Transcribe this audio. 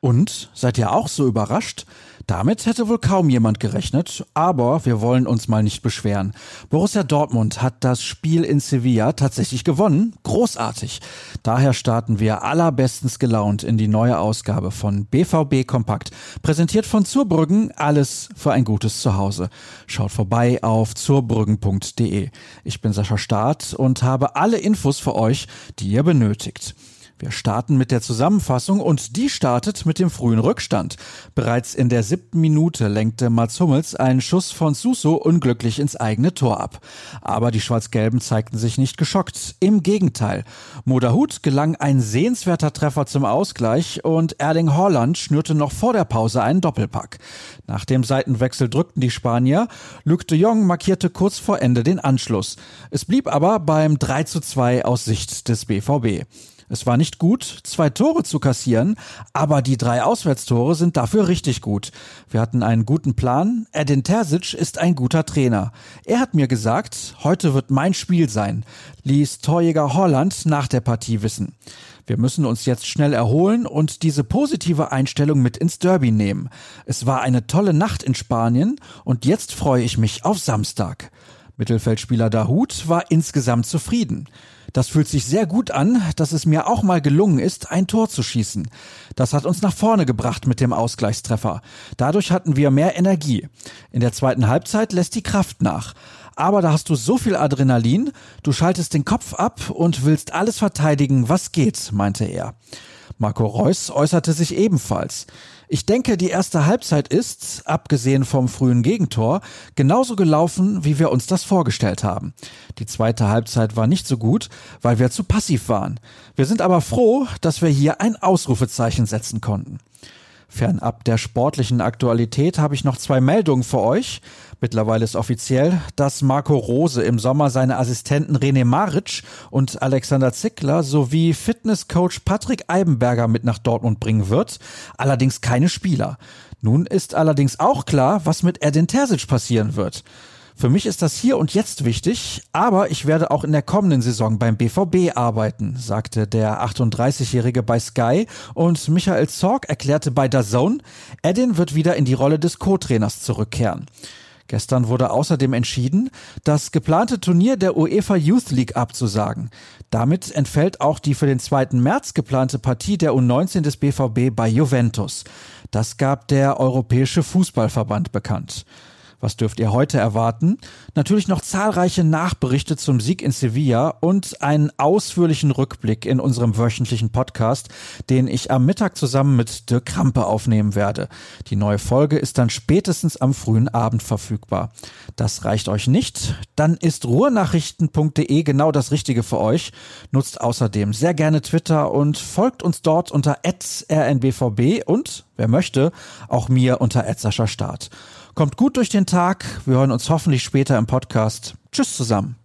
Und? Seid ihr auch so überrascht? Damit hätte wohl kaum jemand gerechnet, aber wir wollen uns mal nicht beschweren. Borussia Dortmund hat das Spiel in Sevilla tatsächlich gewonnen. Großartig. Daher starten wir allerbestens gelaunt in die neue Ausgabe von BVB Kompakt. Präsentiert von Zurbrüggen, alles für ein gutes Zuhause. Schaut vorbei auf zurbrüggen.de. Ich bin Sascha Staat und habe alle Infos für euch, die ihr benötigt. Wir starten mit der Zusammenfassung und die startet mit dem frühen Rückstand. Bereits in der siebten Minute lenkte Mats Hummels einen Schuss von Suso unglücklich ins eigene Tor ab. Aber die Schwarz-Gelben zeigten sich nicht geschockt. Im Gegenteil. Moderhut gelang ein sehenswerter Treffer zum Ausgleich und Erling Haaland schnürte noch vor der Pause einen Doppelpack. Nach dem Seitenwechsel drückten die Spanier. Luc de Jong markierte kurz vor Ende den Anschluss. Es blieb aber beim 3 zu 2 aus Sicht des BVB. Es war nicht gut, zwei Tore zu kassieren, aber die drei Auswärtstore sind dafür richtig gut. Wir hatten einen guten Plan. Edin Terzic ist ein guter Trainer. Er hat mir gesagt, heute wird mein Spiel sein, ließ Torjäger Holland nach der Partie wissen. Wir müssen uns jetzt schnell erholen und diese positive Einstellung mit ins Derby nehmen. Es war eine tolle Nacht in Spanien und jetzt freue ich mich auf Samstag. Mittelfeldspieler Dahut war insgesamt zufrieden. Das fühlt sich sehr gut an, dass es mir auch mal gelungen ist, ein Tor zu schießen. Das hat uns nach vorne gebracht mit dem Ausgleichstreffer. Dadurch hatten wir mehr Energie. In der zweiten Halbzeit lässt die Kraft nach. Aber da hast du so viel Adrenalin, du schaltest den Kopf ab und willst alles verteidigen, was geht, meinte er. Marco Reus äußerte sich ebenfalls. Ich denke, die erste Halbzeit ist, abgesehen vom frühen Gegentor, genauso gelaufen, wie wir uns das vorgestellt haben. Die zweite Halbzeit war nicht so gut, weil wir zu passiv waren. Wir sind aber froh, dass wir hier ein Ausrufezeichen setzen konnten. Fernab der sportlichen Aktualität habe ich noch zwei Meldungen für euch. Mittlerweile ist offiziell, dass Marco Rose im Sommer seine Assistenten René Maric und Alexander Zickler sowie Fitnesscoach Patrick Eibenberger mit nach Dortmund bringen wird. Allerdings keine Spieler. Nun ist allerdings auch klar, was mit Edin Terzic passieren wird. Für mich ist das hier und jetzt wichtig, aber ich werde auch in der kommenden Saison beim BVB arbeiten, sagte der 38-Jährige bei Sky und Michael Zorg erklärte bei DAZN, Edin wird wieder in die Rolle des Co-Trainers zurückkehren. Gestern wurde außerdem entschieden, das geplante Turnier der UEFA Youth League abzusagen. Damit entfällt auch die für den 2. März geplante Partie der U19 des BVB bei Juventus. Das gab der Europäische Fußballverband bekannt. Was dürft ihr heute erwarten? Natürlich noch zahlreiche Nachberichte zum Sieg in Sevilla und einen ausführlichen Rückblick in unserem wöchentlichen Podcast, den ich am Mittag zusammen mit Dirk Krampe aufnehmen werde. Die neue Folge ist dann spätestens am frühen Abend verfügbar. Das reicht euch nicht? Dann ist ruhrnachrichten.de genau das Richtige für euch. Nutzt außerdem sehr gerne Twitter und folgt uns dort unter rnbvb und, wer möchte, auch mir unter Start. Kommt gut durch den Tag. Wir hören uns hoffentlich später im Podcast. Tschüss zusammen.